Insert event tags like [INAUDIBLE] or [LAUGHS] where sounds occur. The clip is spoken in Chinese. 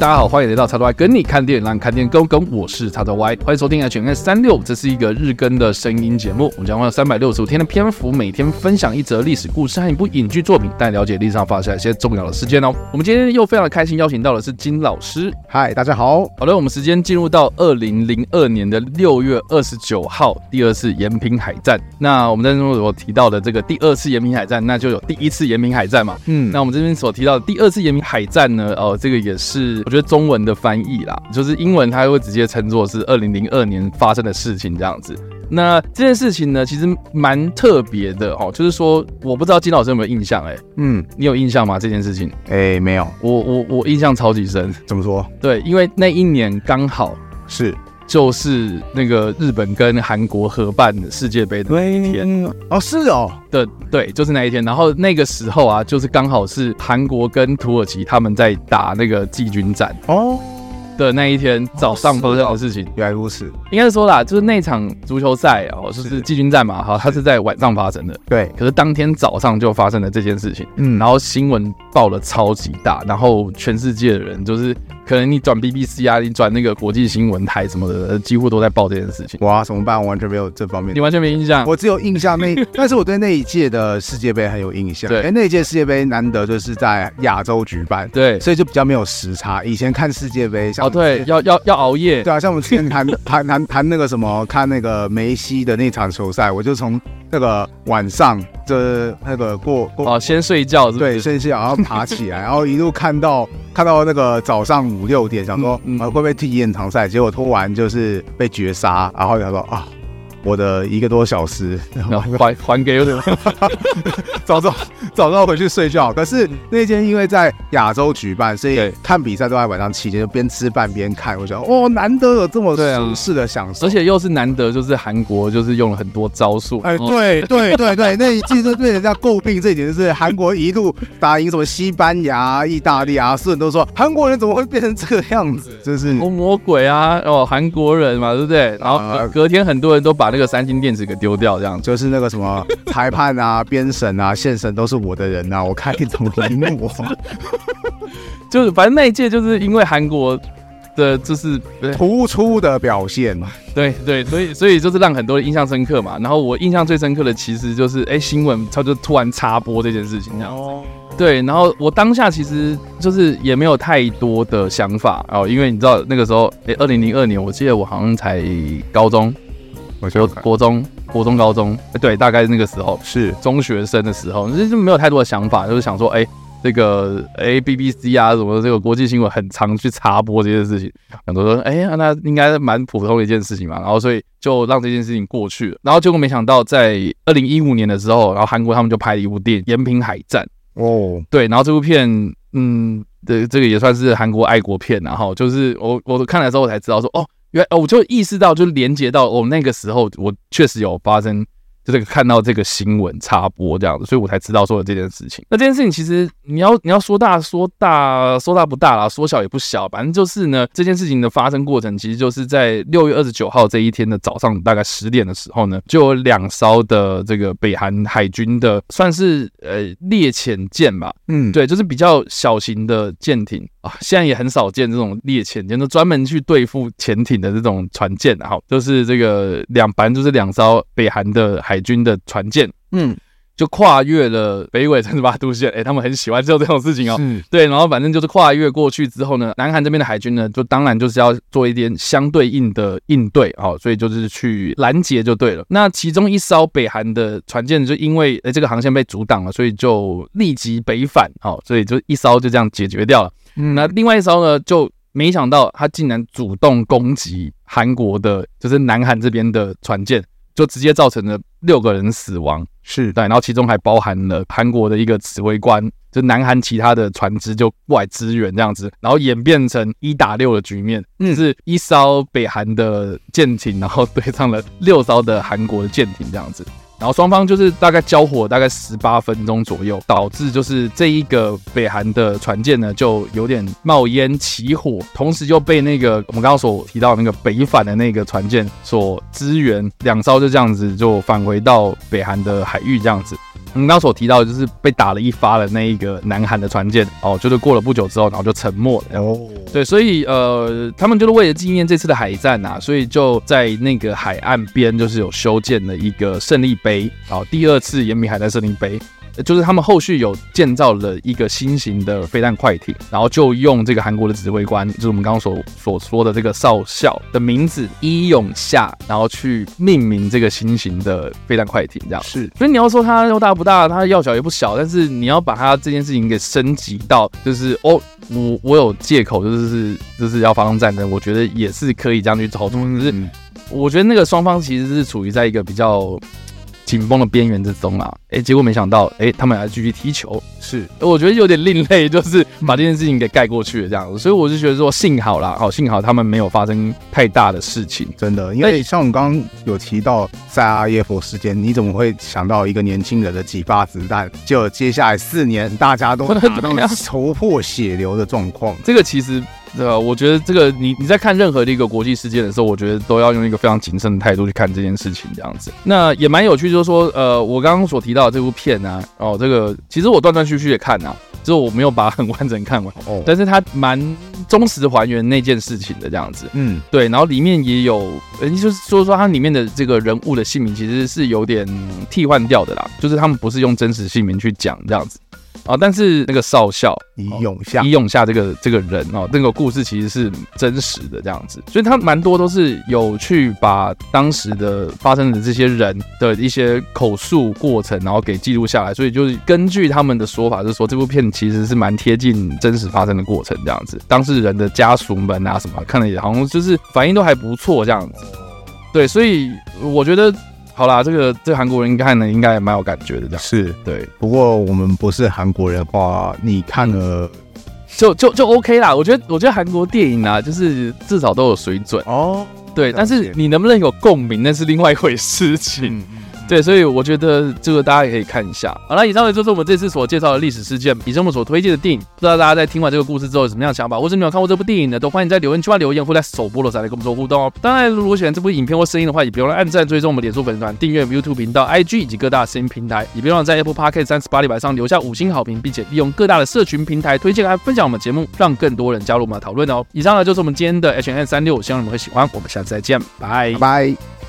大家好，欢迎来到叉叉 Y 跟你看电影，让你看电影更跟。我是叉叉 Y，欢迎收听 H N 三六，这是一个日更的声音节目。我们将会有三百六十五天的篇幅，每天分享一则历史故事和一部影剧作品，带你了解历史上发生一些重要的事件哦。我们今天又非常的开心，邀请到的是金老师。嗨，大家好。好的，我们时间进入到二零零二年的六月二十九号，第二次延平海战。那我们在中所提到的这个第二次延平海战，那就有第一次延平海战嘛。嗯，那我们这边所提到的第二次延平海战呢，哦，这个也是我觉得中文的翻译啦，就是英文它会直接称作是二零零二年发生的事情这样子。那这件事情呢，其实蛮特别的哦，就是说，我不知道金老师有没有印象？哎，嗯，你有印象吗？这件事情？哎、欸，没有。我我我印象超级深。怎么说？对，因为那一年刚好是就是那个日本跟韩国合办世界杯的那一天哦，是哦，对对，就是那一天。然后那个时候啊，就是刚好是韩国跟土耳其他们在打那个季军战哦。的那一天早上发生的事情，原来如此。应该是说啦，就是那场足球赛哦，就是季军战嘛，哈，它是在晚上发生的。对，可是当天早上就发生了这件事情，嗯，然后新闻报了超级大，然后全世界的人就是。可能你转 BBC 啊，你转那个国际新闻台什么的，几乎都在报这件事情。哇，怎么办？我完全没有这方面，你完全没印象。我只有印象那，但是我对那一届的世界杯很有印象。对，哎，那一届世界杯难得就是在亚洲举办，对，所以就比较没有时差。以前看世界杯，像哦，对，要要要熬夜。对啊，像我们之前谈谈谈谈那个什么，看那个梅西的那场球赛，我就从那个晚上。这那个过过哦，先睡觉是不是？对，先睡觉，然后爬起来，然后一路看到 [LAUGHS] 看到那个早上五六点，想说嗯，会不会踢延长赛？结果拖完就是被绝杀，然后想说啊。我的一个多小时，然后 [LAUGHS] 还还给我点，[LAUGHS] 早早早早回去睡觉。可是那天因为在亚洲举办，所以看比赛都在晚上期间，就边吃饭边看。我觉得哦，难得有这么舒适的享受，而且又是难得，就是韩国就是用了很多招数。哎，对 [LAUGHS] 对对对，那一季都被人家诟病，这一点就是韩国一路打赢什么西班牙、意大利啊，所有人都说韩国人怎么会变成这个样子？就是哦魔鬼啊！哦，韩国人嘛，对不对？然后隔天很多人都把。那个三星电子给丢掉，这样就是那个什么 [LAUGHS] 裁判啊、编审啊、线审都是我的人呐、啊，我看你怎么赢我。[LAUGHS] 就是反正那一届就是因为韩国的就是 [LAUGHS] 突出的表现嘛，对对，所以所以就是让很多人印象深刻嘛。然后我印象最深刻的其实就是哎、欸、新闻它就突然插播这件事情这样子，哦、对。然后我当下其实就是也没有太多的想法哦，因为你知道那个时候哎二零零二年我记得我好像才高中。我觉得国中、国中、高中，对，大概是那个时候是。中学生的时候，就是没有太多的想法，就是想说，哎、欸，这个，哎、欸、，BBC 啊，什么这个国际新闻很常去插播这件事情，很多人说，哎、欸，那应该蛮普通的一件事情嘛，然后所以就让这件事情过去了，然后结果没想到在二零一五年的时候，然后韩国他们就拍了一部电影《延平海战》哦，对，然后这部片，嗯，这这个也算是韩国爱国片，然后就是我我看了之后我才知道说，哦。原哦，我就意识到，就连接到我、哦、那个时候，我确实有发生。就这个看到这个新闻插播这样子，所以我才知道说了这件事情。那这件事情其实你要你要说大说大说大不大啦，说小也不小，反正就是呢，这件事情的发生过程，其实就是在六月二十九号这一天的早上，大概十点的时候呢，就有两艘的这个北韩海军的算是呃猎潜舰吧，嗯，对，就是比较小型的舰艇啊，现在也很少见这种猎潜舰，就专门去对付潜艇的这种船舰，好就是这个两反正就是两艘北韩的。海军的船舰，嗯，就跨越了北纬三十八度线，哎、欸，他们很喜欢做这种事情哦、对，然后反正就是跨越过去之后呢，南韩这边的海军呢，就当然就是要做一点相对应的应对，哦，所以就是去拦截就对了。那其中一艘北韩的船舰就因为哎、欸、这个航线被阻挡了，所以就立即北返，哦，所以就一艘就这样解决掉了。嗯，那另外一艘呢，就没想到他竟然主动攻击韩国的，就是南韩这边的船舰。就直接造成了六个人死亡，是对，然后其中还包含了韩国的一个指挥官，就南韩其他的船只就过来支援这样子，然后演变成一打六的局面，嗯，就是一艘北韩的舰艇，然后对上了六艘的韩国的舰艇这样子。然后双方就是大概交火大概十八分钟左右，导致就是这一个北韩的船舰呢就有点冒烟起火，同时就被那个我们刚刚所提到那个北返的那个船舰所支援，两艘就这样子就返回到北韩的海域这样子。我们刚刚所提到的就是被打了一发的那一个南韩的船舰哦，就是过了不久之后，然后就沉没了哦。对，所以呃，他们就是为了纪念这次的海战啊，所以就在那个海岸边就是有修建了一个胜利碑好，第二次延平海战胜利碑。就是他们后续有建造了一个新型的飞弹快艇，然后就用这个韩国的指挥官，就是我们刚刚所所说的这个少校的名字伊永夏，然后去命名这个新型的飞弹快艇，这样是。所以你要说它要大不大，它要小也不小，但是你要把它这件事情给升级到，就是哦，我我有借口，就是就是要发动战争，我觉得也是可以这样去操纵。就是我觉得那个双方其实是处于在一个比较。紧绷的边缘之中啊，哎、欸，结果没想到，哎、欸，他们还继续踢球，是，我觉得有点另类，就是把这件事情给盖过去了这样子，所以我就觉得说，幸好啦，好，幸好他们没有发生太大的事情，真的，因为像我刚刚有提到塞阿耶夫事件，你怎么会想到一个年轻人的几发子弹，就接下来四年大家都 [LAUGHS] 打到。头破血流的状况，这个其实。对吧？我觉得这个你你在看任何的一个国际事件的时候，我觉得都要用一个非常谨慎的态度去看这件事情，这样子。那也蛮有趣，就是说，呃，我刚刚所提到的这部片呢、啊，哦，这个其实我断断续续的看啊，就是我没有把它很完整看完，哦，但是它蛮忠实还原那件事情的这样子。嗯，对。然后里面也有，就是说说它里面的这个人物的姓名其实是有点替换掉的啦，就是他们不是用真实姓名去讲这样子。啊，但是那个少校李永夏，李永夏这个这个人哦，那个故事其实是真实的这样子，所以他蛮多都是有去把当时的发生的这些人的一些口述过程，然后给记录下来，所以就是根据他们的说法，就是说这部片其实是蛮贴近真实发生的过程这样子，当事人的家属们啊什么看了也好像就是反应都还不错这样子，对，所以我觉得。好啦，这个这个韩国人看呢应该也蛮有感觉的，这样是对。不过我们不是韩国人的话，你看了就就就 OK 啦。我觉得我觉得韩国电影啊，就是至少都有水准哦。对，但是你能不能有共鸣，那是另外一回事情。嗯对，所以我觉得这个大家也可以看一下。好了，以上呢就是我们这次所介绍的历史事件，以及我们所推荐的电影。不知道大家在听完这个故事之后有什么样的想法，或者你有看过这部电影的，都欢迎在留言区留言，或在首播的时候来跟我们做互动哦。当然，如果喜欢这部影片或声音的话，也别忘了按赞、追踪我们脸书粉丝团、订阅 YouTube 频道、IG 以及各大声音平台，也别忘了在 Apple Podcast 三十八里板上留下五星好评，并且利用各大的社群平台推荐和分享我们节目，让更多人加入我们的讨论哦。以上呢就是我们今天的 H&M 365，希望你们会喜欢。我们下次再见，拜拜。